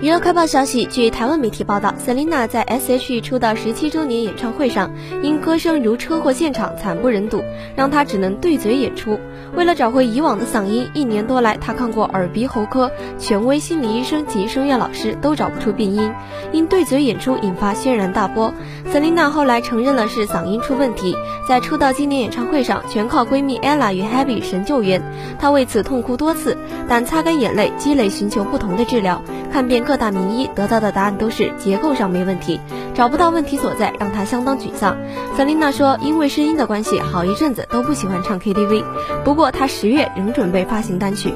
娱乐快报消息，据台湾媒体报道，Selina 在 S.H.E 出道十七周年演唱会上，因歌声如车祸现场惨不忍睹，让她只能对嘴演出。为了找回以往的嗓音，一年多来，她看过耳鼻喉科权威心理医生及声乐老师，都找不出病因，因对嘴演出引发轩然大波。Selina 后来承认了是嗓音出问题，在出道今年演唱会上，全靠闺蜜 Ella 与 Happy 神救援，她为此痛哭多次，但擦干眼泪，积累寻求不同的治疗。看遍各大名医，得到的答案都是结构上没问题，找不到问题所在，让他相当沮丧。瑟琳娜说，因为声音的关系，好一阵子都不喜欢唱 KTV。不过她十月仍准备发行单曲。